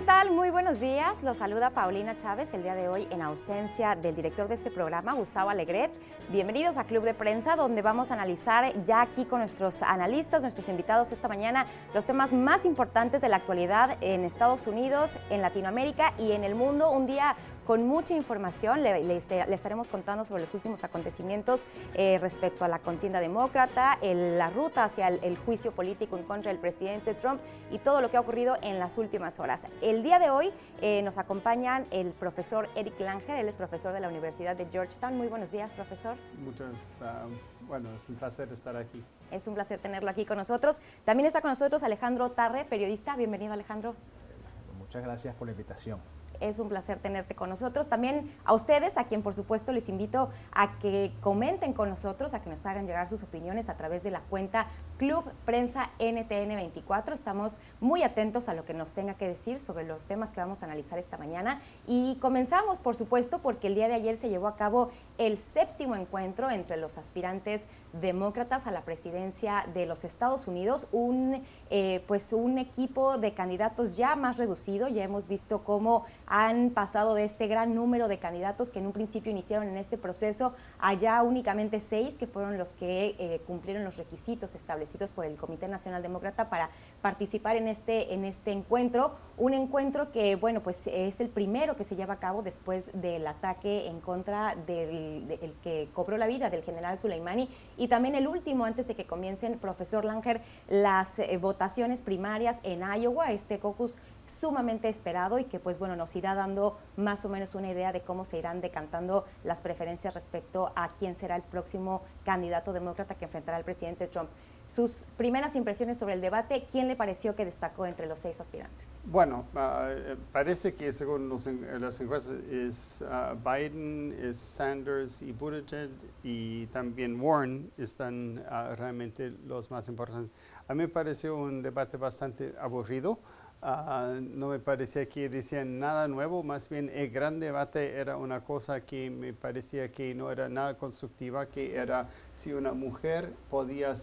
¿qué tal? Muy buenos días. Los saluda Paulina Chávez el día de hoy en ausencia del director de este programa, Gustavo Alegret. Bienvenidos a Club de Prensa, donde vamos a analizar ya aquí con nuestros analistas, nuestros invitados esta mañana, los temas más importantes de la actualidad en Estados Unidos, en Latinoamérica y en el mundo. Un día con mucha información. Le, estaremos contando sobre los últimos acontecimientos eh, respecto a la contienda demócrata, la ruta hacia el, juicio político en contra del presidente Trump y todo lo que ha ocurrido en las últimas horas. El día de hoy eh, nos acompañan el profesor Eric Langer, él es profesor de la Universidad de Georgetown. Muy buenos días, profesor. Muchas, ah, bueno, es un placer estar aquí. Es un placer tenerlo aquí con nosotros. También está con nosotros Alejandro Tarre, periodista. Bienvenido, Alejandro. Muchas gracias por la invitación es un placer tenerte con nosotros. También a ustedes, a quien por supuesto les invito a que comenten con nosotros, a que nos hagan llegar sus opiniones a través de la cuenta Club Prensa NTN24. Estamos muy atentos a lo que nos tenga que decir sobre los temas que vamos a analizar esta mañana. Y comenzamos, por supuesto, porque el día de ayer se llevó a cabo el séptimo encuentro entre los aspirantes demócratas a la presidencia de los Estados Unidos, un, eh, pues un equipo de candidatos ya más reducido. Ya hemos visto cómo han pasado de este gran número de candidatos que en un principio iniciaron en este proceso allá únicamente seis que fueron los que eh, cumplieron los requisitos establecidos por el Comité Nacional Demócrata para participar en este, en este encuentro. Un encuentro que, bueno, pues es el primero que se lleva a cabo después del ataque en contra del, que cobró la vida del general Soleimani y también el último antes de que comiencen, profesor Langer, las eh, votaciones primarias en Iowa, este caucus sumamente esperado y que pues bueno nos irá dando más o menos una idea de cómo se irán decantando las preferencias respecto a quién será el próximo candidato demócrata que enfrentará al presidente Trump. Sus primeras impresiones sobre el debate, ¿quién le pareció que destacó entre los seis aspirantes? Bueno, eh, parece que según los, las encuestas es ah, Biden, es Sanders y Buttigieg y también Warren están ah, realmente los más importantes. A mí me pareció un debate bastante aburrido. Ah, no me parecía que decían nada nuevo, más bien el gran debate era una cosa que me parecía que no era nada constructiva, que era si una mujer podía,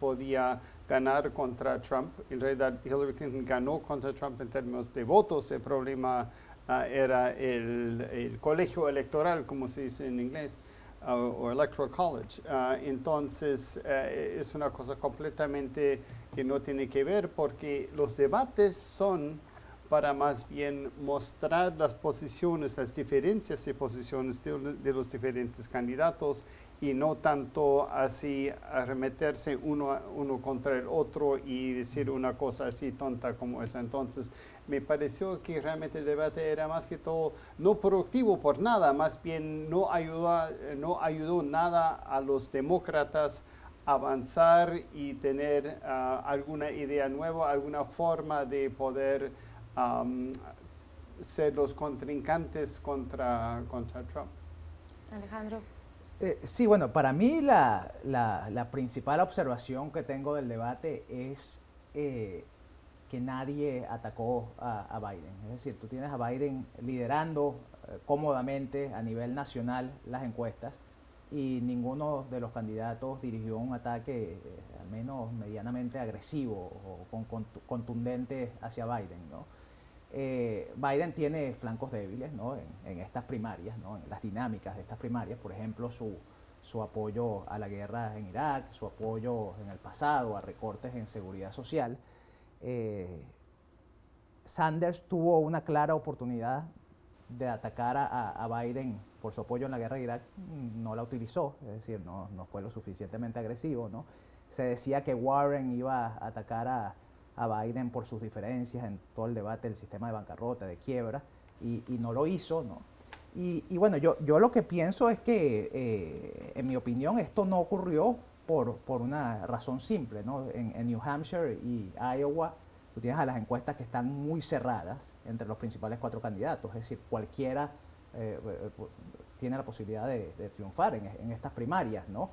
podía ganar contra Trump. En realidad Hillary Clinton ganó contra Trump en términos de votos, el problema ah, era el, colegio electoral, como se dice en inglés o Electoral College. Entonces, eh, es una cosa completamente que no tiene que ver porque los debates son para más bien mostrar las posiciones, las diferencias de posiciones de, los diferentes candidatos y no tanto así arremeterse uno, uno contra el otro y decir una cosa así tonta como esa. Entonces, me pareció que realmente el debate era más que todo no productivo por nada, más bien no ayudó, no ayudó nada a los demócratas avanzar y tener ah, alguna idea nueva, alguna forma de poder ser los contrincantes contra, contra Trump. Alejandro. Eh, sí, bueno, para mí la, la, principal observación que tengo del debate es eh, que nadie atacó a, Biden. Es decir, tú tienes a Biden liderando eh, cómodamente a nivel nacional las encuestas y ninguno de los candidatos dirigió un ataque al menos medianamente agresivo o contundente hacia Biden. ¿no? Eh, Biden tiene flancos débiles en, estas primarias, en las dinámicas de estas primarias, por ejemplo, su, apoyo a la guerra en Irak, su apoyo en el pasado a recortes en seguridad social. Eh, Sanders tuvo una clara oportunidad de atacar a, Biden por su apoyo en la guerra de Irak, no la utilizó, es decir, no, no fue lo suficientemente agresivo. ¿no? Se decía que Warren iba a atacar a, a Biden por sus diferencias en todo el debate del sistema de bancarrota, de quiebra, y, no lo hizo, ¿no? Y, bueno, yo, yo lo que pienso es que, eh, en mi opinión, esto no ocurrió por, por una razón simple, ¿no? En, New Hampshire y Iowa, tú tienes a las encuestas que están muy cerradas entre los principales cuatro candidatos, es decir, cualquiera eh, eh, tiene la posibilidad de, triunfar en, estas primarias, ¿no?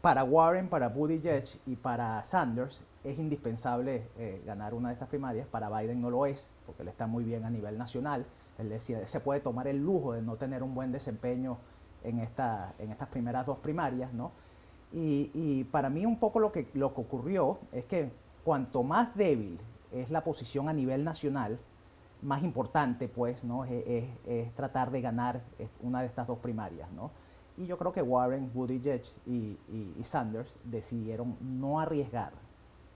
para Warren, para Buttigieg y para Sanders es indispensable eh, ganar una de estas primarias. Para Biden no lo es, porque él está muy bien a nivel nacional. Él decía, se puede tomar el lujo de no tener un buen desempeño en, esta, en estas primeras dos primarias, ¿no? Y, para mí un poco lo que, lo que ocurrió es que cuanto más débil es la posición a nivel nacional más importante, pues, ¿no? Es, tratar de ganar una de estas dos primarias, ¿no? Y yo creo que Warren, Buttigieg y, y, Sanders decidieron no arriesgar,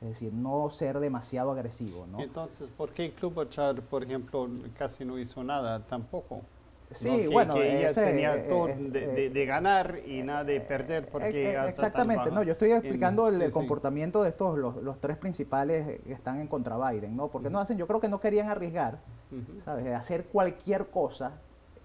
es decir, no ser demasiado agresivo, ¿no? Entonces, ¿por qué Klobuchar, por ejemplo, casi no hizo nada tampoco? Sí, bueno, que ella tenía eh, todo eh, de, ganar y nada de perder porque eh, exactamente, no, yo estoy explicando el, comportamiento de estos los, tres principales que están en contra Biden, ¿no? Porque no hacen, yo creo que no querían arriesgar, ¿sabes? Hacer cualquier cosa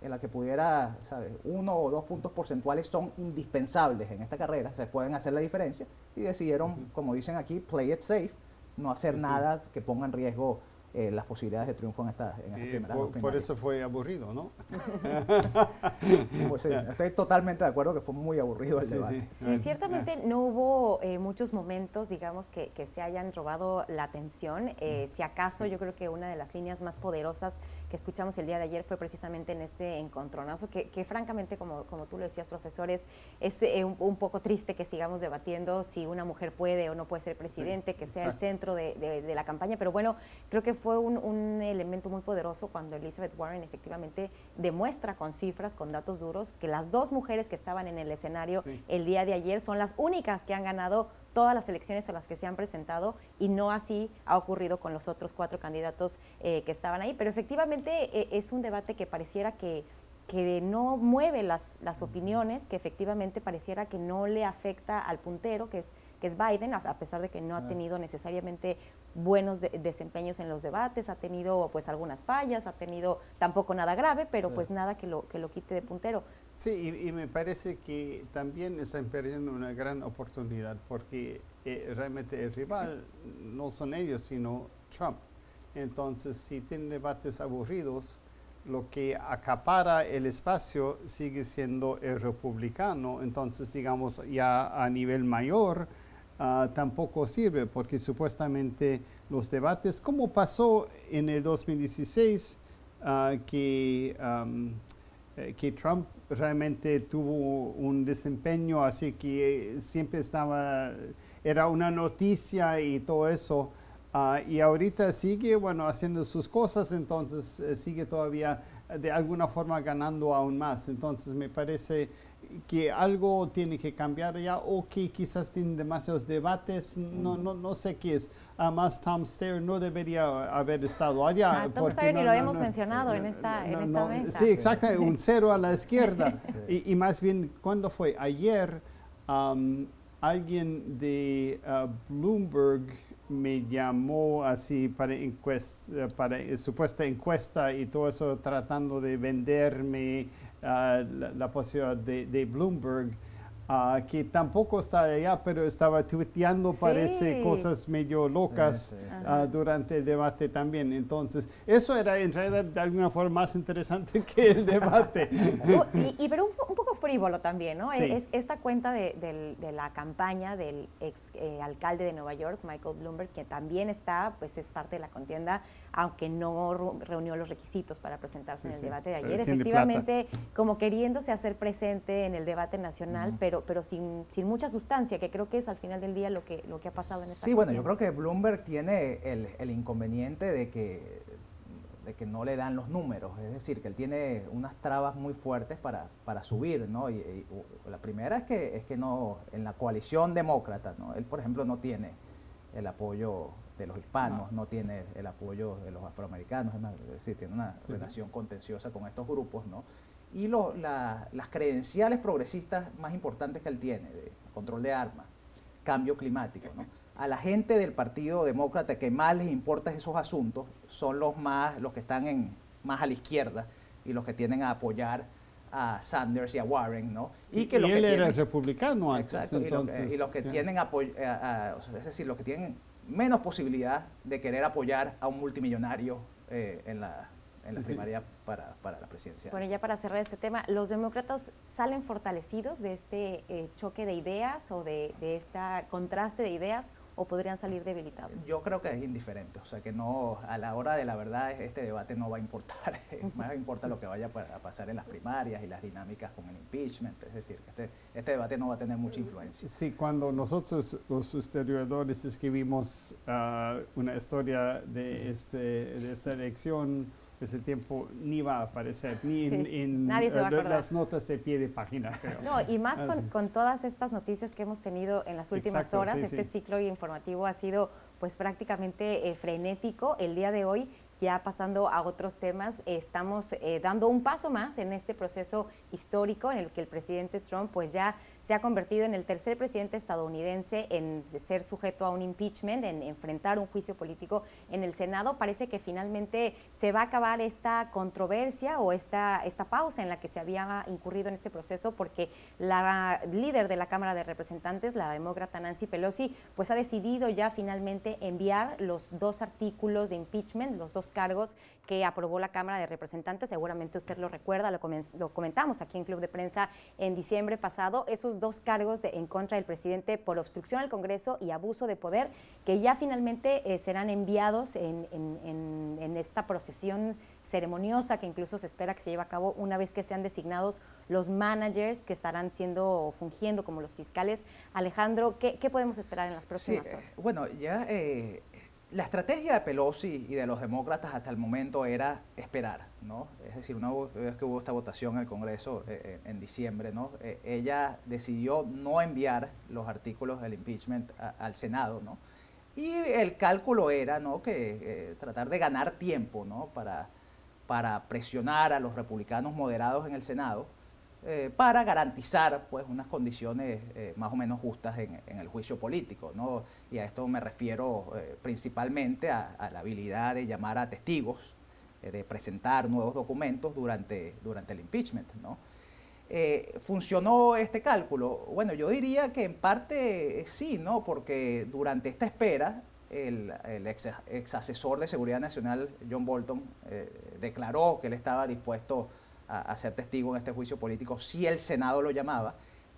en la que pudiera, ¿sabes? Uno o dos puntos porcentuales son indispensables en esta carrera, se pueden hacer la diferencia y decidieron, como dicen aquí, play it safe, no hacer nada que ponga en riesgo eh, las posibilidades de triunfo en esta, en por, por, eso fue aburrido, ¿no? pues estoy totalmente de acuerdo que fue muy aburrido el debate. Sí, ciertamente no hubo eh, muchos momentos, digamos, que, que, se hayan robado la atención. Eh, si acaso, yo creo que una de las líneas más poderosas que escuchamos el día de ayer fue precisamente en este encontronazo, que, que francamente, como, como tú lo decías, profesores, es un, poco triste que sigamos debatiendo si una mujer puede o no puede ser presidente, que sea el centro de, de, de la campaña, pero bueno, creo que fue un, elemento muy poderoso cuando Elizabeth Warren efectivamente demuestra con cifras, con datos duros, que las dos mujeres que estaban en el escenario el día de ayer son las únicas que han ganado todas las elecciones a las que se han presentado y no así ha ocurrido con los otros cuatro candidatos eh, que estaban ahí. Pero efectivamente eh, es un debate que pareciera que que no mueve las, las opiniones, que efectivamente pareciera que no le afecta al puntero, que es que es Biden, a, pesar de que no ha ah. tenido necesariamente buenos desempeños en los debates, ha tenido pues algunas fallas, ha tenido tampoco nada grave, pero pues nada que lo, que lo quite de puntero. Sí, y, me parece que también están perdiendo una gran oportunidad porque eh, realmente el rival no son ellos, sino Trump. Entonces, si tienen debates aburridos, lo que acapara el espacio sigue siendo el republicano. Entonces, digamos, ya a nivel mayor, Ah, tampoco sirve porque supuestamente los debates, como pasó en el 2016, ah, que, eh, que Trump realmente tuvo un desempeño así que siempre estaba, era una noticia y todo eso. Ah, y ahorita sigue, bueno, haciendo sus cosas, entonces eh, sigue todavía de alguna forma ganando aún más. Entonces me parece que algo tiene que cambiar ya o que quizás tienen demasiados debates, no, no, no sé qué es. Además, Tom Steyer no debería haber estado allá. Ah, Tom Steyer ni lo habíamos mencionado en esta, en esta mesa. Sí, exacto, un cero a la izquierda. y, y, más bien, ¿cuándo fue? Ayer alguien de uh, Bloomberg me llamó así para, encuesta, para supuesta encuesta y todo eso tratando de venderme uh, la, posibilidad de, de Bloomberg. Ah, que tampoco está allá, pero estaba tuiteando, parece, cosas medio locas ah, durante el debate también. Entonces, eso era en realidad de alguna forma más interesante que el debate. y, pero un, poco frívolo también, ¿no? esta cuenta de, la campaña del ex eh, alcalde de Nueva York, Michael Bloomberg, que también está, pues es parte de la contienda, aunque no reunió los requisitos para presentarse en el debate de ayer. Efectivamente, como queriéndose hacer presente en el debate nacional, pero pero, sin, sin, mucha sustancia, que creo que es al final del día lo que, lo que ha pasado en esta Sí, bueno, yo creo que Bloomberg tiene el, el inconveniente de que, de que no le dan los números, es decir, que él tiene unas trabas muy fuertes para, para subir, ¿no? Y, la primera es que, es que no, en la coalición demócrata, ¿no? Él, por ejemplo, no tiene el apoyo de los hispanos, no, tiene el apoyo de los afroamericanos, es decir, tiene una relación contenciosa con estos grupos, ¿no? y las credenciales progresistas más importantes que él tiene, de control de armas, cambio climático. A la gente del Partido Demócrata que más les importa esos asuntos son los, más, los que están en, más a la izquierda y los que tienen a apoyar a Sanders y a Warren, ¿no? y que, él era republicano antes, exacto, y, los que tienen apoyo, es decir, los que tienen menos posibilidad de querer apoyar a un multimillonario eh, en la en la primaria para, para, la presidencia. Bueno, ya para cerrar este tema, ¿los demócratas salen fortalecidos de este eh, choque de ideas o de, de este contraste de ideas o podrían salir debilitados? Yo creo que es indiferente, o sea que no, a la hora de la verdad este debate no va a importar, más importa lo que vaya a pasar en las primarias y las dinámicas con el impeachment, es decir, que este, este debate no va a tener mucha influencia. Sí, cuando nosotros los historiadores escribimos ah, una historia de, este, de esta elección, ese tiempo ni va a aparecer, ni en, las notas de pie de página. No, y más con, todas estas noticias que hemos tenido en las últimas horas, este ciclo informativo ha sido pues prácticamente eh, frenético. El día de hoy ya pasando a otros temas, estamos eh, dando un paso más en este proceso histórico en el que el presidente Trump pues ya se ha convertido en el tercer presidente estadounidense en ser sujeto a un impeachment, en enfrentar un juicio político en el Senado. Parece que finalmente se va a acabar esta controversia o esta, esta pausa en la que se había incurrido en este proceso porque la líder de la Cámara de Representantes, la demócrata Nancy Pelosi, pues ha decidido ya finalmente enviar los dos artículos de impeachment, los dos cargos que aprobó la Cámara de Representantes. Seguramente usted lo recuerda, lo, comentamos aquí en Club de Prensa en diciembre pasado. Esos dos cargos de, en contra del presidente por obstrucción al Congreso y abuso de poder, que ya finalmente eh, serán enviados en, en, esta procesión ceremoniosa que incluso se espera que se lleve a cabo una vez que sean designados los managers que estarán siendo fungiendo como los fiscales. Alejandro, ¿qué, podemos esperar en las próximas horas? bueno, ya eh, la estrategia de Pelosi y de los demócratas hasta el momento era esperar, ¿no? Es decir, una vez que hubo esta votación en el Congreso eh, eh, en diciembre, ¿no? Eh, ella decidió no enviar los artículos del impeachment al Senado, ¿no? Y el cálculo era, ¿no? Que tratar de ganar tiempo, ¿no? Para, para presionar a los republicanos moderados en el Senado eh, para garantizar pues, unas condiciones eh, más o menos justas en, el juicio político. ¿no? Y a esto me refiero eh, principalmente a, la habilidad de llamar a testigos, de presentar nuevos documentos durante, durante el impeachment. ¿no? ¿Funcionó este cálculo? Bueno, yo diría que en parte sí, ¿no? porque durante esta espera el, ex, ex, asesor de Seguridad Nacional, John Bolton, declaró que él estaba dispuesto ser testigo en este juicio político si el Senado lo llamaba.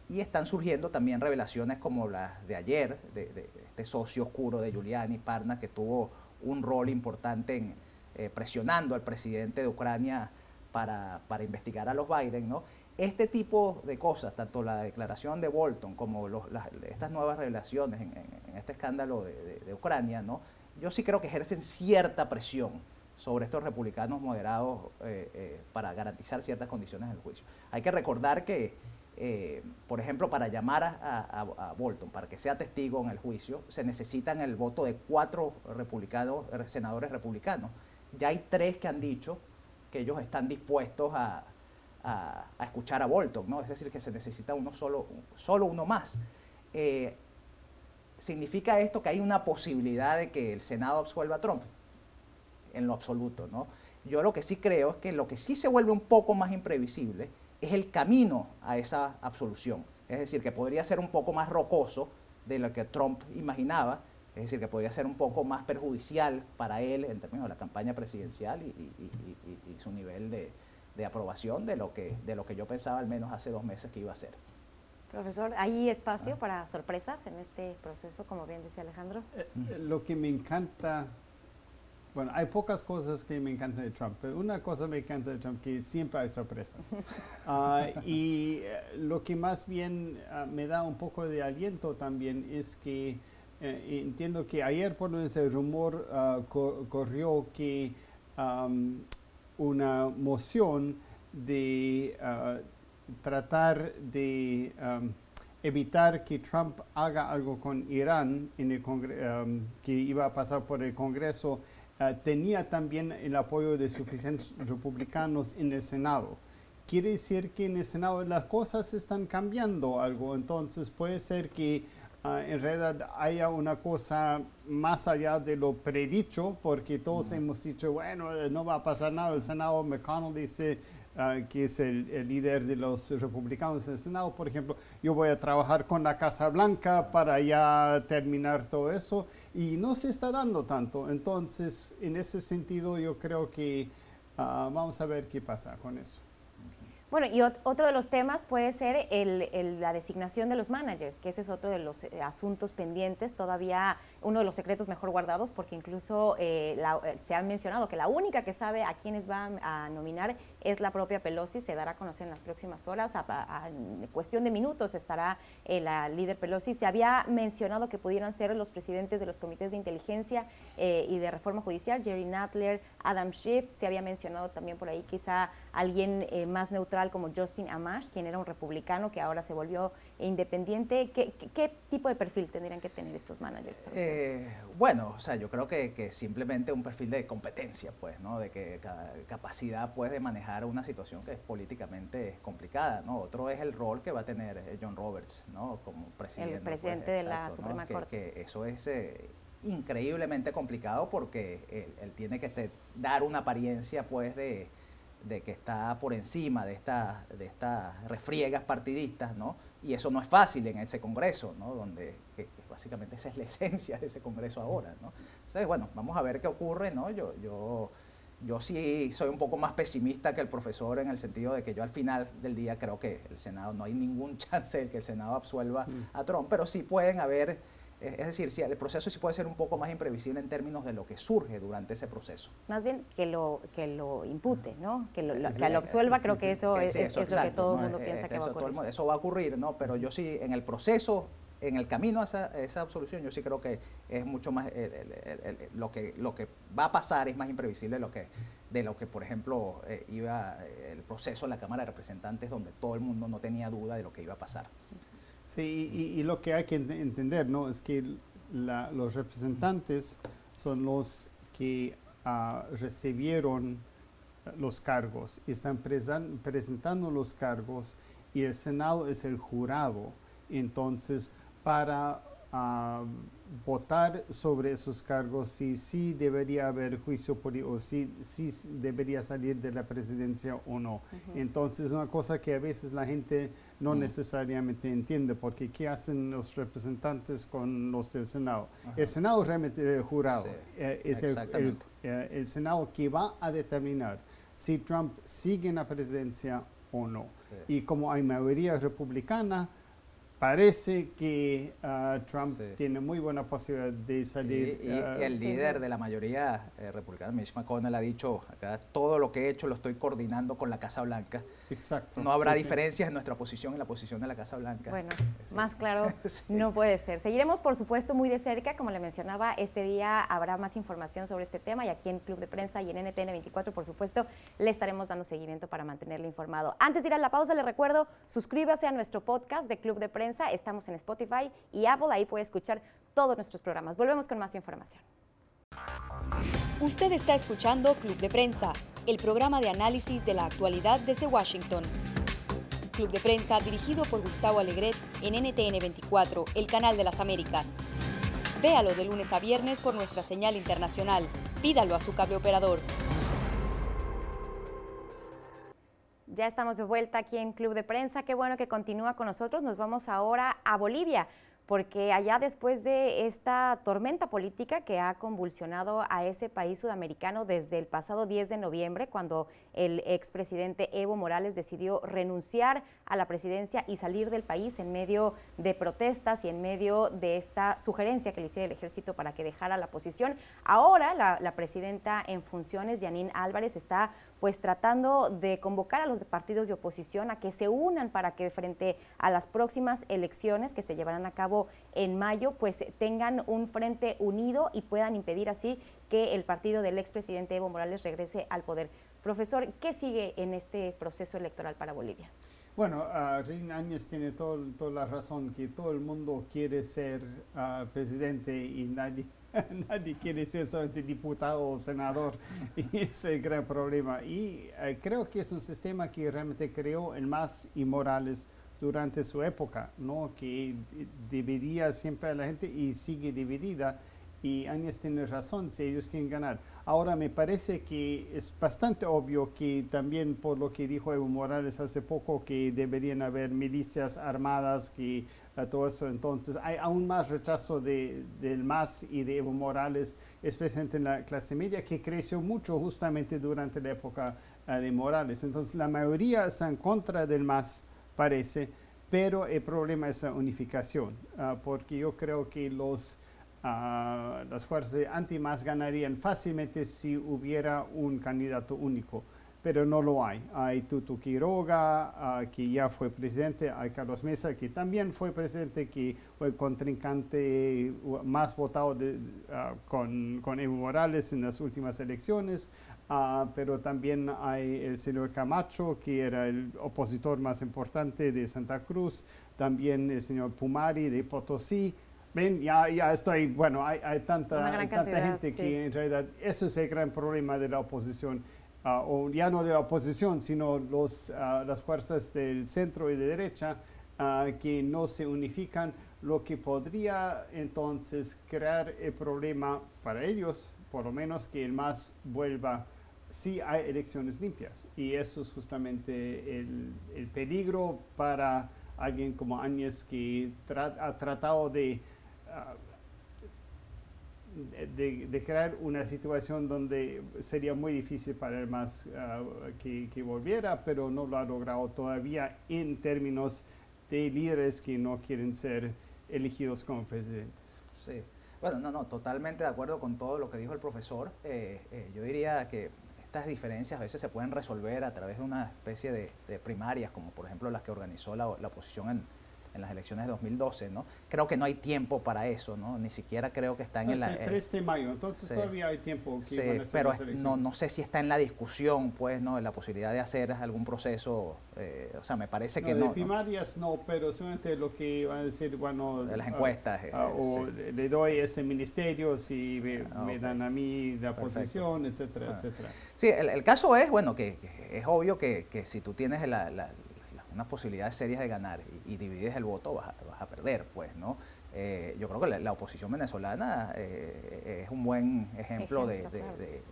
Y están surgiendo también revelaciones como las de ayer, de, este socio oscuro de Giuliani, Parna, que tuvo un rol importante eh, presionando al presidente de Ucrania para, para, investigar a los Biden, ¿no? Este tipo de cosas, tanto la declaración de Bolton como estas nuevas revelaciones en, este escándalo de, de, Ucrania, ¿no? Yo sí creo que ejercen cierta presión sobre estos republicanos moderados eh, eh, para garantizar ciertas condiciones del juicio. Hay que recordar que, eh, por ejemplo, para llamar a, Bolton, para que sea testigo en el juicio, se necesitan el voto de cuatro republicanos, senadores republicanos. Ya hay tres que han dicho que ellos están dispuestos a, escuchar a Bolton, ¿no? Es decir, que se necesita uno solo, solo uno más. ¿Significa esto que hay una posibilidad de que el Senado absuelva a Trump? En lo absoluto, ¿no? Yo lo que sí creo es que lo que sí se vuelve un poco más imprevisible es el camino a esa absolución. Es decir, que podría ser un poco más rocoso de lo que Trump imaginaba, es decir, que podría ser un poco más perjudicial para él en términos de la campaña presidencial y, su nivel de, aprobación de lo, que, de lo que yo pensaba al menos hace dos meses que iba a ser. Profesor, ¿hay espacio ah. para sorpresas en este proceso, como bien decía Alejandro? Eh, lo que me encanta bueno, hay pocas cosas que me encantan de Trump, pero una cosa me encanta de Trump, que siempre hay sorpresas. Ah, y eh, lo que más bien ah, me da un poco de aliento también es que eh, entiendo que ayer por ese rumor ah, corrió que una moción de tratar de evitar que Trump haga algo con Irán en el que iba a pasar por el Congreso Ah, tenía también el apoyo de suficientes republicanos en el Senado. Quiere decir que en el Senado las cosas están cambiando algo, entonces puede ser que ah, en realidad haya una cosa más allá de lo predicho, porque todos hemos dicho, bueno, no va a pasar nada, el Senado McConnell dice Ah, que es el, líder de los republicanos en el Senado, por ejemplo, yo voy a trabajar con la Casa Blanca para ya terminar todo eso y no se está dando tanto. Entonces, en ese sentido, yo creo que ah, vamos a ver qué pasa con eso. Bueno, y otro de los temas puede ser el, la designación de los managers, que ese es otro de los eh, asuntos pendientes, todavía uno de los secretos mejor guardados, porque incluso eh, eh, se ha mencionado que la única que sabe a quiénes van a nominar es la propia Pelosi, se dará a conocer en las próximas horas, a, cuestión de minutos estará la líder Pelosi. Se había mencionado que pudieran ser los presidentes de los comités de inteligencia y de reforma judicial, Jerry Nadler, Adam Schiff, se había mencionado también por ahí quizá alguien más neutral como Justin Amash, quien era un republicano que ahora se volvió independiente. ¿Qué, tipo de perfil tendrían que tener estos managers? Eh, bueno, o sea, yo creo que, simplemente un perfil de competencia, pues, ¿no? De que capacidad, pues, de manejar una situación que es políticamente complicada, ¿no? Otro es el rol que va a tener eh, John Roberts, ¿no? Como presidente. El presidente pues, de la Suprema Corte. Que eso es... Eh, increíblemente complicado porque él, él tiene que dar una apariencia pues de, de que está por encima de, esta, de estas refriegas partidistas, ¿no? Y eso no es fácil en ese Congreso, ¿no? Donde básicamente esa es la esencia de ese Congreso ahora, ¿no? Entonces, bueno, vamos a ver qué ocurre, ¿no? Yo, yo, yo sí soy un poco más pesimista que el profesor en el sentido de que yo al final del día creo que el Senado, no hay ningún chance de que el Senado absuelva mm. a Trump, pero sí pueden haber es decir, si el proceso sí puede ser un poco más imprevisible en términos de lo que surge durante ese proceso. Más bien que lo, que lo impute, ¿no? Que lo, que lo absuelva, creo que eso, es, lo que todo el mundo piensa que va a ocurrir. eso va a ocurrir, ¿no? Pero yo sí, en el proceso, en el camino a esa, absolución, yo sí creo que es mucho más, lo, que, lo que va a pasar es más imprevisible de lo que, de lo que por ejemplo, eh, iba el proceso en la Cámara de Representantes, donde todo el mundo no tenía duda de lo que iba a pasar. Sí, y, lo que hay que entender ¿no? es que los representantes son los que ah, recibieron los cargos, están presentando los cargos y el Senado es el jurado. Entonces, para ah, votar sobre esos cargos, si sí debería haber juicio político, o si sí debería salir de la presidencia o no. Entonces, una cosa que a veces la gente no necesariamente entiende, porque ¿qué hacen los representantes con los del Senado? El Senado realmente el jurado, eh, es el, eh, el, Senado que va a determinar si Trump sigue en la presidencia o no. Y como hay mayoría republicana, parece que ah, Trump tiene muy buena posibilidad de salir. Y, ah, el líder de la mayoría eh, republicana, Mitch McConnell, ha dicho, acá todo lo que he hecho lo estoy coordinando con la Casa Blanca. Exacto. No habrá diferencias en nuestra posición y la posición de la Casa Blanca. Bueno, más claro no puede ser. Seguiremos, por supuesto, muy de cerca. Como le mencionaba, este día habrá más información sobre este tema y aquí en Club de Prensa y en NTN 24, por supuesto, le estaremos dando seguimiento para mantenerle informado. Antes de ir a la pausa, le recuerdo, suscríbase a nuestro podcast de Club de Prensa Estamos en Spotify y Apple. Ahí puede escuchar todos nuestros programas. Volvemos con más información. Usted está escuchando Club de Prensa, el programa de análisis de la actualidad desde Washington. Club de Prensa dirigido por Gustavo Alegret en NTN 24, el canal de las Américas. Véalo de lunes a viernes por nuestra señal internacional. Pídalo a su cable operador. Ya estamos de vuelta aquí en Club de Prensa. Qué bueno que continúa con nosotros. Nos vamos ahora a Bolivia porque allá después de esta tormenta política que ha convulsionado a ese país sudamericano desde el pasado 10 de noviembre, cuando el expresidente Evo Morales decidió renunciar a la presidencia y salir del país en medio de protestas y en medio de esta sugerencia que le hiciera el ejército para que dejara la posición. Ahora la, presidenta en funciones, Janine Álvarez, está pues tratando de convocar a los partidos de oposición a que se unan para que frente a las próximas elecciones que se llevarán a cabo en mayo, pues tengan un frente unido y puedan impedir así que el partido del expresidente Evo Morales regrese al poder. Profesor, ¿qué sigue en este proceso electoral para Bolivia? Bueno, uh, Áñez tiene toda la razón que todo el mundo quiere ser ah, presidente y nadie, nadie quiere ser solamente diputado o senador. y es el gran problema. Y eh, creo que es un sistema que realmente creó el más y Morales durante su época, ¿no? que dividía siempre a la gente y sigue dividida. Y Áñez tiene razón si ellos quieren ganar. Ahora me parece que es bastante obvio que también por lo que dijo Evo Morales hace poco que deberían haber milicias armadas, que todo eso entonces hay aún más retraso de, del MAS y de Evo Morales, especialmente en la clase media que creció mucho justamente durante la época ah, de Morales. Entonces la mayoría está en contra del MAS, parece, pero el problema es la unificación, ah, porque yo creo que los las fuerzas anti-MAS ganarían fácilmente si hubiera un candidato único, pero no lo hay. Hay Tutu Quiroga, ah, que ya fue presidente, hay Carlos Mesa, que también fue presidente, que fue el contrincante más votado ah, con, con, Evo Morales en las últimas elecciones, ah, pero también hay el señor Camacho, que era el opositor más importante de Santa Cruz, también el señor Pumari de Potosí, Ven, ya, ya estoy, bueno, hay, hay tanta, tanta gente que en realidad eso es el gran problema de la oposición, ah, o ya no de la oposición, sino los, ah, las fuerzas del centro y de derecha ah, que no se unifican, lo que podría entonces crear el problema para ellos, por lo menos que el MAS vuelva si hay elecciones limpias. Y eso es justamente el, el peligro para alguien como Áñez que ha tratado de de, crear una situación donde sería muy difícil para el MAS ah, que, volviera, pero no lo ha logrado todavía en términos de líderes que no quieren ser elegidos como presidentes. Sí, bueno, no, no, totalmente de acuerdo con todo lo que dijo el profesor. Eh, eh, yo diría que estas diferencias a veces se pueden resolver a través de una especie de, primarias, como por ejemplo las que organizó la, la oposición en, en las elecciones de 2012, ¿no? Creo que no hay tiempo para eso, ¿no? Ni siquiera creo que está en el... 3 de mayo, entonces todavía hay tiempo. Que sí, pero no, no sé si está en la discusión, pues, ¿no? La posibilidad de hacer algún proceso, eh, o sea, me parece que no. De primarias no, pero solamente lo que van a decir, bueno... De las encuestas. Ah, ah, o le doy ese ministerio si me, ah, dan a mí la posición, etcétera, etcétera. Sí, el, caso es, bueno, que, es obvio que, que si tú tienes la unas posibilidades serias de ganar y, divides el voto, vas a, perder, pues, ¿no? Eh, yo creo que la, oposición venezolana eh, es un buen ejemplo, de,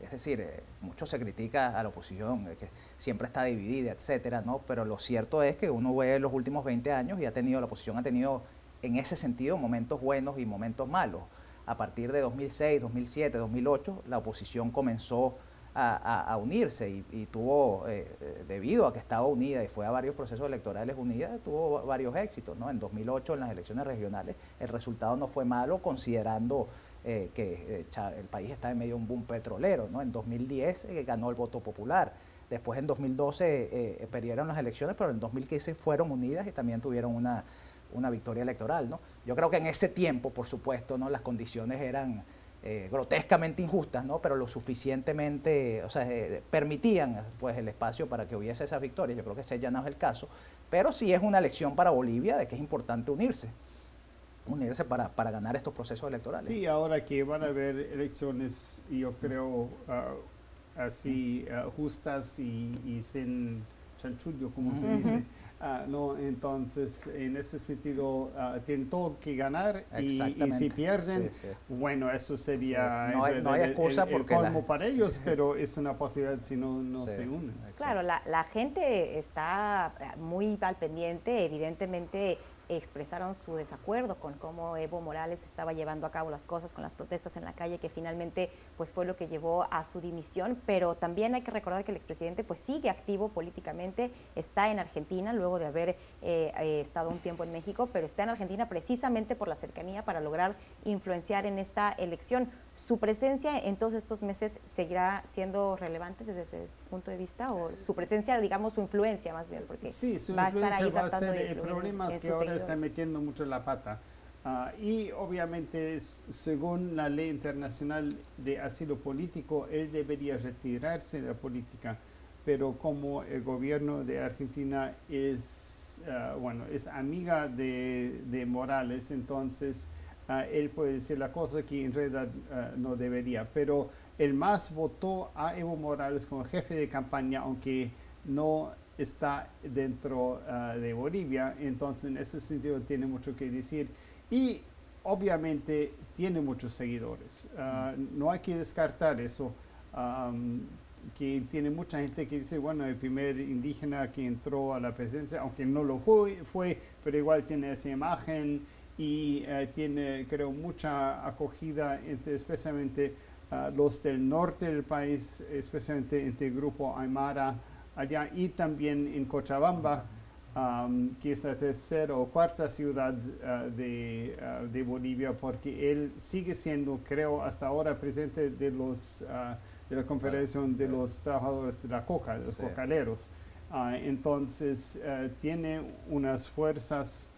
es decir, eh, mucho se critica a la oposición, que siempre está dividida, etcétera, ¿no? Pero lo cierto es que uno ve los últimos 20 años y ha tenido, la oposición ha tenido en ese sentido momentos buenos y momentos malos. A partir de 2006, 2007, 2008, la oposición comenzó a, unirse y, tuvo, eh, eh, debido a que estaba unida y fue a varios procesos electorales unida, tuvo varios éxitos. ¿no? En 2008, en las elecciones regionales, el resultado no fue malo considerando eh, que el país está en medio de un boom petrolero. ¿no? En 2010 ganó el voto popular. Después en 2012 perdieron las elecciones, pero en 2015 fueron unidas y también tuvieron una, una victoria electoral. ¿no? Yo creo que en ese tiempo, por supuesto, ¿no? las condiciones eran eh, grotescamente injustas, ¿no? pero lo suficientemente, o sea, eh, permitían pues, el espacio para que hubiese esa victoria. Yo creo que ese ya no es el caso, pero sí es una lección para Bolivia de que es importante unirse, unirse para, para ganar estos procesos electorales. Sí, ahora que van a haber elecciones, yo creo, ah, así ah, justas y, y, sin chanchullo, como se dice. Ah, no, entonces, en ese sentido, uh, tienen todo que ganar y, si pierden, bueno, eso sería no hay, no excusa porque colmo para ellos, pero es una posibilidad si no, no se unen. Claro, la, la gente está muy al pendiente, evidentemente expresaron su desacuerdo con cómo Evo Morales estaba llevando a cabo las cosas con las protestas en la calle, que finalmente pues fue lo que llevó a su dimisión, pero también hay que recordar que el expresidente pues sigue activo políticamente, está en Argentina luego de haber eh, eh, estado un tiempo en México, pero está en Argentina precisamente por la cercanía para lograr influenciar en esta elección. ¿Su presencia en todos estos meses seguirá siendo relevante desde ese punto de vista o su presencia, digamos, su influencia más bien? Porque sí, su va a estar ahí va a ser el problema es que ahora está metiendo mucho la pata. Ah, y obviamente, según la ley internacional de asilo político, él debería retirarse de la política, pero como el gobierno de Argentina es, ah, bueno, es amiga de, de Morales, entonces Ah, él puede decir la cosa que en realidad ah, no debería. Pero el MAS votó a Evo Morales como jefe de campaña, aunque no está dentro ah, de Bolivia. Entonces, en ese sentido, tiene mucho que decir. Y obviamente tiene muchos seguidores. No hay que descartar eso. que tiene mucha gente que dice, bueno, el primer indígena que entró a la presidencia, aunque no lo fue, fue pero igual tiene esa imagen y eh, tiene, creo, mucha acogida, entre, especialmente ah, los del norte del país, especialmente entre el grupo Aymara allá y también en Cochabamba que es la tercera o cuarta ciudad ah, de, ah, de, Bolivia, porque él sigue siendo, creo, hasta ahora presidente de, los, de la Confederación de los Trabajadores de la Coca, de los cocaleros. entonces, tiene unas fuerzas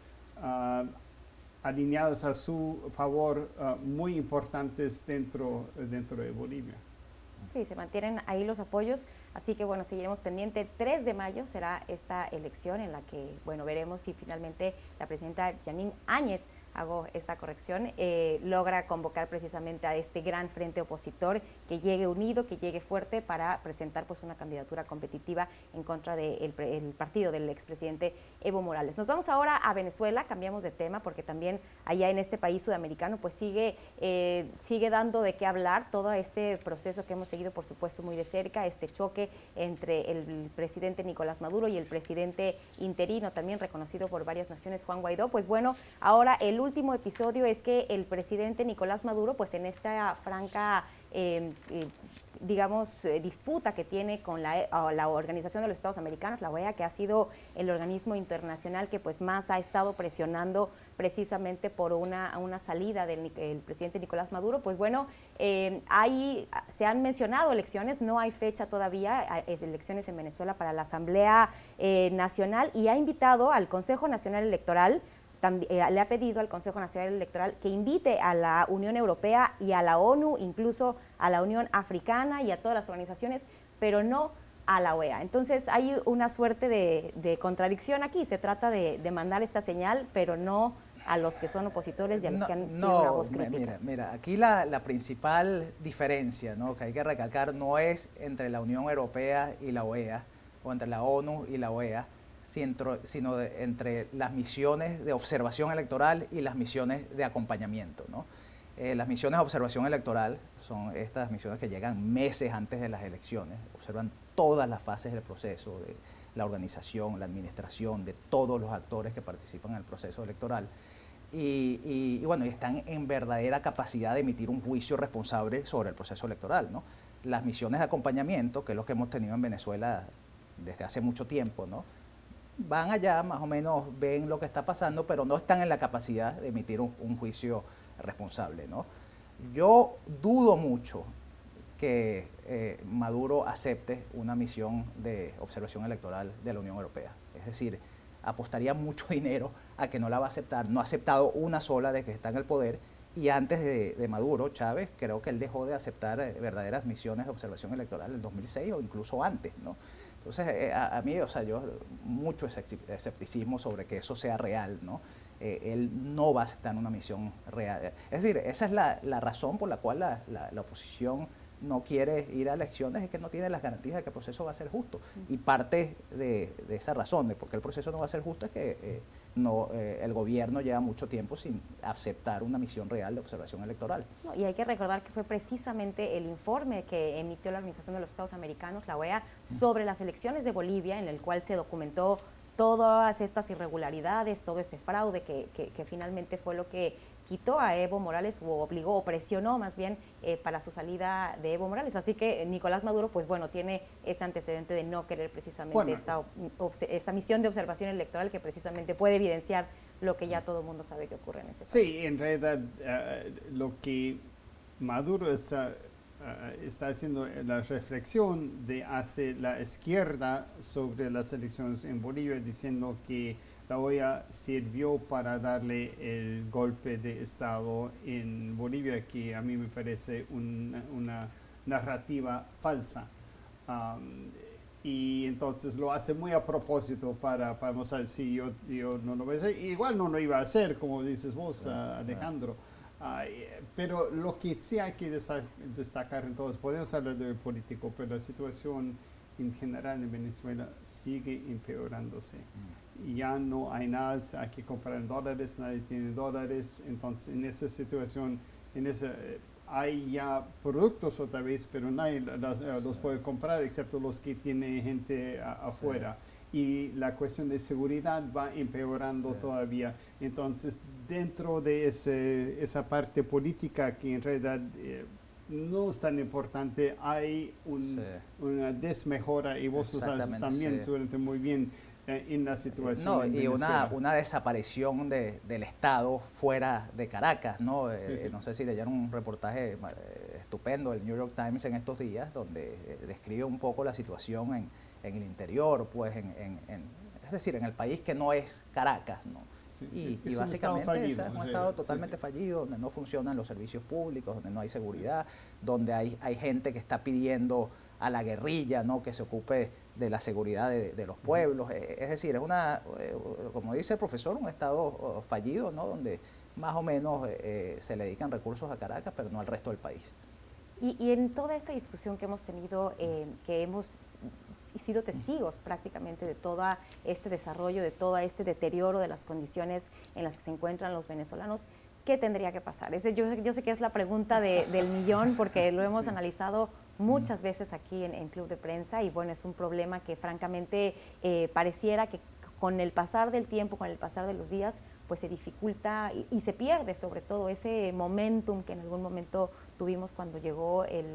alineadas a su favor muy importantes dentro, dentro de Bolivia. Sí, se mantienen ahí los apoyos. Así que bueno, seguiremos pendiente. 3 de mayo será esta elección en la que, bueno, veremos si finalmente la presidenta Janine Áñez hago esta corrección, eh, logra convocar precisamente a este gran frente opositor que llegue unido, que llegue fuerte para presentar pues una candidatura competitiva en contra del partido del expresidente Evo Morales. Nos vamos ahora a Venezuela, cambiamos de tema porque también allá en este país sudamericano pues sigue, eh, sigue dando de qué hablar todo este proceso que hemos seguido por supuesto muy de cerca, este choque entre el presidente Nicolás Maduro y el presidente interino, también reconocido por varias naciones, Juan Guaidó. Pues bueno, ahora el último episodio es que el presidente Nicolás Maduro, pues en esta franca, em, eh, digamos, eh, disputa que tiene con la, Organización de los Estados Americanos, la OEA, que ha sido el organismo internacional que pues más ha estado presionando precisamente por una, una salida del presidente Nicolás Maduro, pues bueno, eh, se han mencionado elecciones, no hay fecha todavía, elecciones en Venezuela para la Asamblea Nacional y ha invitado al Consejo Nacional Electoral eh, le ha pedido al Consejo Nacional Electoral que invite a la Unión Europea y a la ONU, incluso a la Unión Africana y a todas las organizaciones, pero no a la OEA. Entonces hay una suerte de, contradicción aquí. Se trata de, mandar esta señal, pero no a los que son opositores y a los que han sido una voz crítica. Mira, mira aquí la, la, principal diferencia ¿no? que hay que recalcar no es entre la Unión Europea y la OEA o entre la ONU y la OEA, sino entre las misiones de observación electoral y las misiones de acompañamiento. Eh, las misiones de observación electoral son estas misiones que llegan meses antes de las elecciones, observan todas las fases del proceso, de la organización, la administración, de todos los actores que participan en el proceso electoral. Y, y, bueno, están en verdadera capacidad de emitir un juicio responsable sobre el proceso electoral. ¿no? Las misiones de acompañamiento, que es lo que hemos tenido en Venezuela desde hace mucho tiempo, ¿no? Van allá, más o menos ven lo que está pasando, pero no están en la capacidad de emitir un, juicio responsable. ¿no? Yo dudo mucho que eh, Maduro acepte una misión de observación electoral de la Unión Europea. Es decir, apostaría mucho dinero a que no la va a aceptar. No ha aceptado una sola de que está en el poder y antes de, de, Maduro, Chávez, creo que él dejó de aceptar eh, verdaderas misiones de observación electoral en 2006 o incluso antes, ¿no? Entonces, eh, a, mí, o sea, yo mucho escepticismo sobre que eso sea real, ¿no? Eh, él no va a aceptar una misión real. Es decir, esa es la, razón por la cual la, la, oposición no quiere ir a elecciones, es que no tiene las garantías de que el proceso va a ser justo. Y parte de, esa razón de por qué el proceso no va a ser justo es que eh, no, eh, el gobierno lleva mucho tiempo sin aceptar una misión real de observación electoral. y hay que recordar que fue precisamente el informe que emitió la Organización de los Estados Americanos, la OEA, sobre las elecciones de Bolivia, en el cual se documentó todas estas irregularidades, todo este fraude que, que finalmente fue lo que quitó a Evo Morales o obligó o presionó más bien eh, para su salida de Evo Morales. Así que Nicolás Maduro, pues bueno, tiene ese antecedente de no querer precisamente esta, esta misión de observación electoral que precisamente puede evidenciar lo que ya todo el mundo sabe que ocurre en ese país. Sí, en realidad eh, lo que Maduro está, eh, está haciendo la reflexión de hace la izquierda sobre las elecciones en Bolivia, diciendo que la OEA sirvió para darle el golpe de Estado en Bolivia, que a mí me parece una, narrativa falsa. y entonces lo hace muy a propósito para, para mostrar si yo, yo no lo voy a hacer. Igual no lo iba a hacer, como dices vos, Alejandro. pero lo que sí hay que destacar entonces, podemos hablar de político, pero la situación en general en Venezuela sigue empeorándose. Mm. Ya no hay nada, hay que comprar dólares, nadie tiene dólares, entonces en esa situación, en esa, eh, hay ya productos otra vez, pero nadie los, puede comprar excepto los que tiene gente afuera. Y la cuestión de seguridad va empeorando todavía. Entonces, dentro de ese, esa parte política que en realidad... Eh, no es tan importante, hay una desmejora y vos sabes también seguramente muy bien. eh, en la situación. No, y una, una desaparición de, del Estado fuera de Caracas, ¿no? Eh, no sé si leyeron un reportaje eh, estupendo del New York Times en estos días, donde describe un poco la situación en, en el interior, pues en, en, es decir, en el país que no es Caracas, ¿no? y, básicamente es un estado totalmente fallido, donde no funcionan los servicios públicos, donde no hay seguridad, donde hay, hay gente que está pidiendo a la guerrilla ¿no? que se ocupe de la seguridad de, los pueblos. Eh, es decir, es una, eh, como dice el profesor, un estado oh, fallido, ¿no? donde más o menos eh, se le dedican recursos a Caracas, pero no al resto del país. Y, y en toda esta discusión que hemos tenido, que hemos sido testigos prácticamente de todo este desarrollo, de todo este deterioro de las condiciones en las que se encuentran los venezolanos. ¿Qué tendría que pasar? Ese, yo, yo sé que es la pregunta del millón porque lo hemos analizado muchas veces aquí en, Club de Prensa y bueno, es un problema que francamente eh, pareciera que con el pasar del tiempo, con el pasar de los días, pues se dificulta y, se pierde sobre todo ese momentum que en algún momento tuvimos cuando llegó el,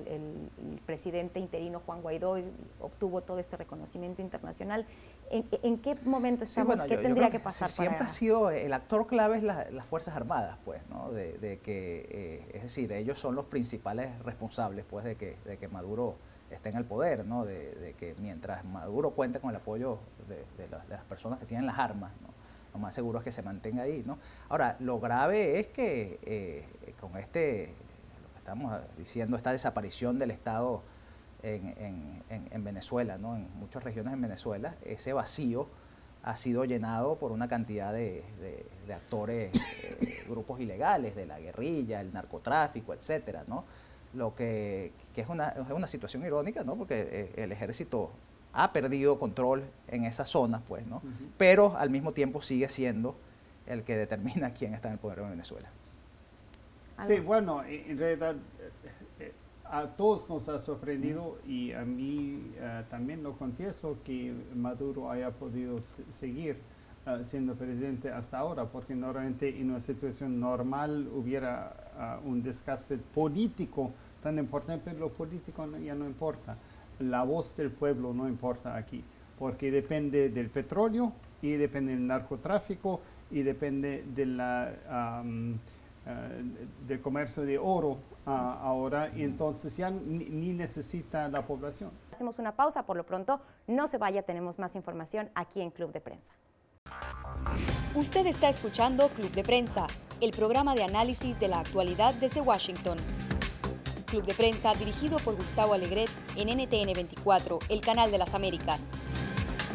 presidente interino Juan Guaidó y obtuvo todo este reconocimiento internacional. ¿En, qué momento estamos? ¿Qué tendría que pasar? Siempre ha sido, el actor clave es las Fuerzas Armadas, pues, ¿no? De, que, eh, es decir, ellos son los principales responsables, pues, de que, de que Maduro esté en el poder, ¿no? De, que mientras Maduro cuente con el apoyo de, las personas que tienen las armas, ¿no? lo más seguro es que se mantenga ahí, ¿no? Ahora, lo grave es que eh, con este estamos diciendo, esta desaparición del Estado en, Venezuela, ¿no? en muchas regiones en Venezuela, ese vacío ha sido llenado por una cantidad de, actores, eh, grupos ilegales, de la guerrilla, el narcotráfico, etcétera, ¿no? Lo que, es, una, es, una, situación irónica, ¿no? Porque eh, el ejército ha perdido control en esas zonas, pues, ¿no? Pero al mismo tiempo sigue siendo el que determina quién está en el poder en Venezuela. Sí, bueno, en realidad eh, eh, a todos nos ha sorprendido y a mí eh, también lo confieso que Maduro haya podido seguir siendo presidente hasta ahora, porque normalmente en una situación normal hubiera un desgaste político tan importante, pero lo político ya no importa. La voz del pueblo no importa aquí, porque depende del petróleo y depende del narcotráfico y depende de la... Eh, de comercio de oro ah, ahora y entonces ya ni, necesita la población. Hacemos una pausa, por lo pronto no se vaya, tenemos más información aquí en Club de Prensa. Usted está escuchando Club de Prensa, el programa de análisis de la actualidad desde Washington. Club de Prensa dirigido por Gustavo Alegret en NTN 24, el canal de las Américas.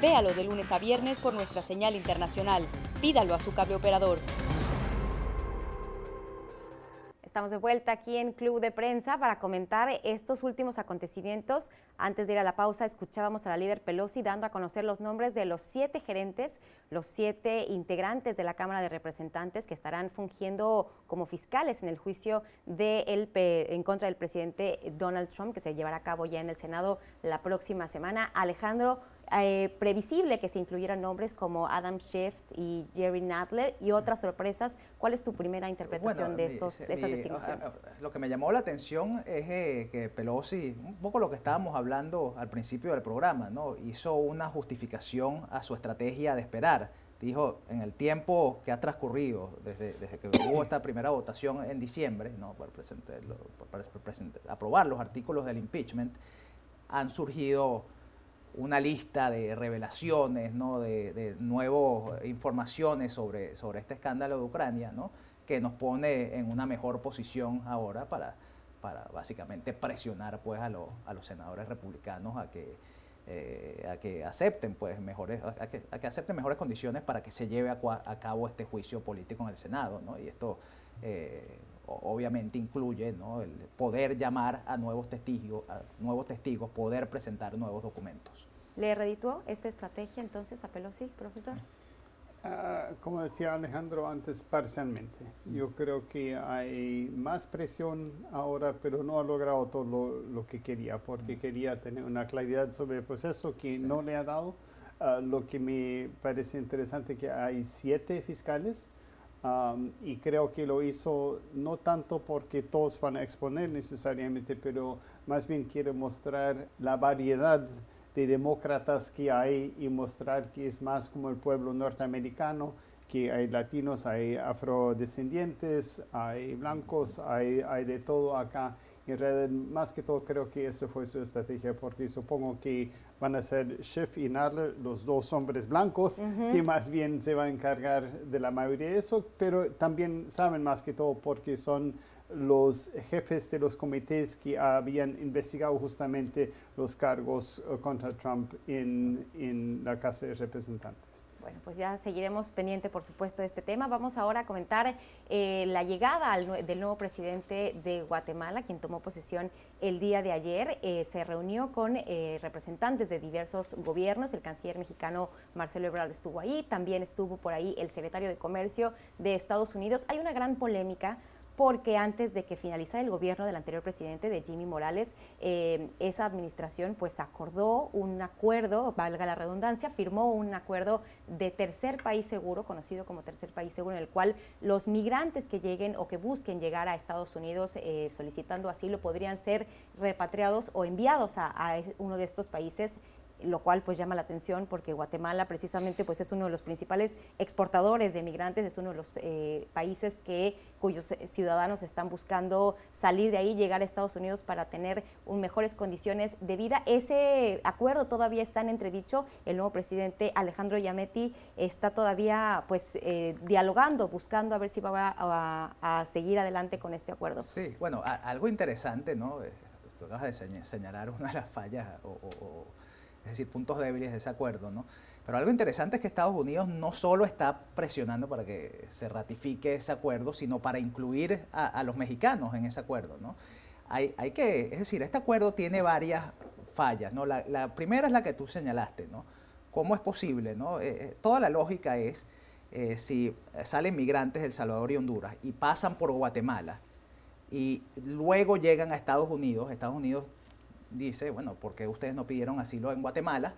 Véalo de lunes a viernes por nuestra señal internacional. Pídalo a su cable operador. Estamos de vuelta aquí en Club de Prensa para comentar estos últimos acontecimientos. Antes de ir a la pausa, escuchábamos a la líder Pelosi dando a conocer los nombres de los siete gerentes, los siete integrantes de la Cámara de Representantes que estarán fungiendo como fiscales en el juicio de el, en contra del presidente Donald Trump, que se llevará a cabo ya en el Senado la próxima semana. Alejandro eh, previsible que se incluyeran nombres como Adam Schiff y Jerry Nadler y otras sorpresas. ¿Cuál es tu primera interpretación de, estos, de estas designaciones? Lo que me llamó la atención es eh, que Pelosi, un poco lo que estábamos hablando al principio del programa, ¿no? hizo una justificación a su estrategia de esperar. Dijo, en el tiempo que ha transcurrido desde, desde que hubo esta primera votación en diciembre, ¿no? para, para aprobar los artículos del impeachment, han surgido una lista de revelaciones, ¿no? de, de nuevas informaciones sobre, sobre este escándalo de Ucrania, ¿no? que nos pone en una mejor posición ahora para, para básicamente presionar pues, a, a los senadores republicanos a que, eh, a que acepten pues, mejores, a que, a que, acepten mejores condiciones para que se lleve a, a, cabo este juicio político en el Senado. ¿no? Y esto eh, obviamente incluye ¿no? el poder llamar a nuevos testigos, a nuevos testigos, poder presentar nuevos documentos. ¿Le redituó esta estrategia entonces a Pelosi, profesor? Ah, como decía Alejandro antes, parcialmente. Yo creo que hay más presión ahora, pero no ha logrado todo lo, que quería, porque quería tener una claridad sobre el proceso que no le ha dado. Ah, lo que me parece interesante que hay siete fiscales y creo que lo hizo no tanto porque todos van a exponer necesariamente, pero más bien quiere mostrar la variedad de demócratas que hay y mostrar que es más como el pueblo norteamericano, que hay latinos, hay afrodescendientes, hay blancos, hay, hay de todo acá. En realidad, más que todo, creo que eso fue su estrategia, porque supongo que van a ser Schiff y Nadler, los dos hombres blancos, que más bien se van a encargar de la mayoría de eso, pero también saben más que todo porque son los jefes de los comités que habían investigado justamente los cargos eh, contra Trump en, en la Casa de Representantes. Bueno, pues ya seguiremos pendiente, por supuesto, de este tema. Vamos ahora a comentar eh, la llegada del nuevo presidente de Guatemala, quien tomó posesión el día de ayer. Eh, se reunió con representantes de diversos gobiernos. El canciller mexicano Marcelo Ebrard estuvo ahí. También estuvo por ahí el secretario de Comercio de Estados Unidos. Hay una gran polémica porque antes de que finalizara el gobierno del anterior presidente, de Jimmy Morales, eh, esa administración pues acordó un acuerdo, valga la redundancia, firmó un acuerdo de tercer país seguro, conocido como tercer país seguro, en el cual los migrantes que lleguen o que busquen llegar a Estados Unidos eh, solicitando asilo podrían ser repatriados o enviados a, a uno de estos países lo cual pues llama la atención porque Guatemala precisamente pues es uno de los principales exportadores de migrantes, es uno de los eh, países que cuyos ciudadanos están buscando salir de ahí, llegar a Estados Unidos para tener un mejores condiciones de vida. Ese acuerdo todavía está en entredicho. El nuevo presidente Alejandro Yametti está todavía pues eh, dialogando, buscando a ver si va a, seguir adelante con este acuerdo. Sí, bueno, algo interesante, ¿no? Eh, tú acabas de señalar una de las fallas o es decir, puntos débiles de ese acuerdo, ¿no? Pero algo interesante es que Estados Unidos no solo está presionando para que se ratifique ese acuerdo, sino para incluir a, los mexicanos en ese acuerdo, ¿no? Hay, hay, que, es decir, este acuerdo tiene varias fallas, ¿no? La, primera es la que tú señalaste, ¿no? ¿Cómo es posible, no? Eh, eh, toda la lógica es, eh, si salen migrantes de El Salvador y Honduras y pasan por Guatemala y luego llegan a Estados Unidos, Estados Unidos dice, bueno, ¿por qué ustedes no pidieron asilo en Guatemala?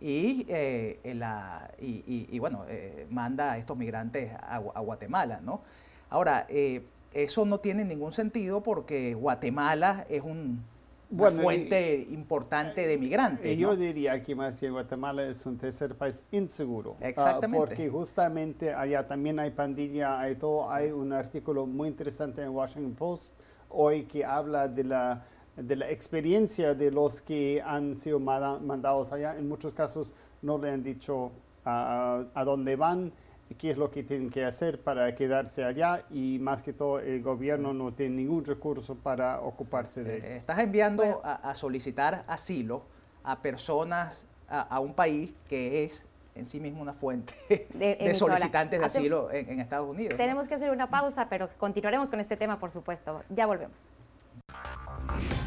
Y, eh, la, y, bueno, eh, manda a estos migrantes a, Guatemala, ¿no? Ahora, eh, eso no tiene ningún sentido porque Guatemala es un, una fuente importante de migrantes. Yo diría que más que Guatemala es un tercer país inseguro. Ah, Exactamente. porque justamente allá también hay pandilla, hay todo. Hay un artículo muy interesante en Washington Post hoy que habla de la de la experiencia de los que han sido mandados allá. En muchos casos no le han dicho a, dónde van, qué es lo que tienen que hacer para quedarse allá y más que todo el gobierno no tiene ningún recurso para ocuparse de ellos. Estás enviando a, solicitar asilo a personas, a, un país que es en sí mismo una fuente de, solicitantes de asilo en, Estados Unidos. Tenemos que hacer una pausa, pero continuaremos con este tema, por supuesto. Ya volvemos.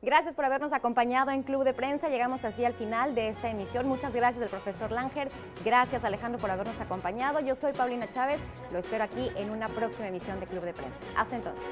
Gracias por habernos acompañado en Club de Prensa. Llegamos así al final de esta emisión. Muchas gracias al profesor Langer. Gracias Alejandro por habernos acompañado. Yo soy Paulina Chávez. Lo espero aquí en una próxima emisión de Club de Prensa. Hasta entonces.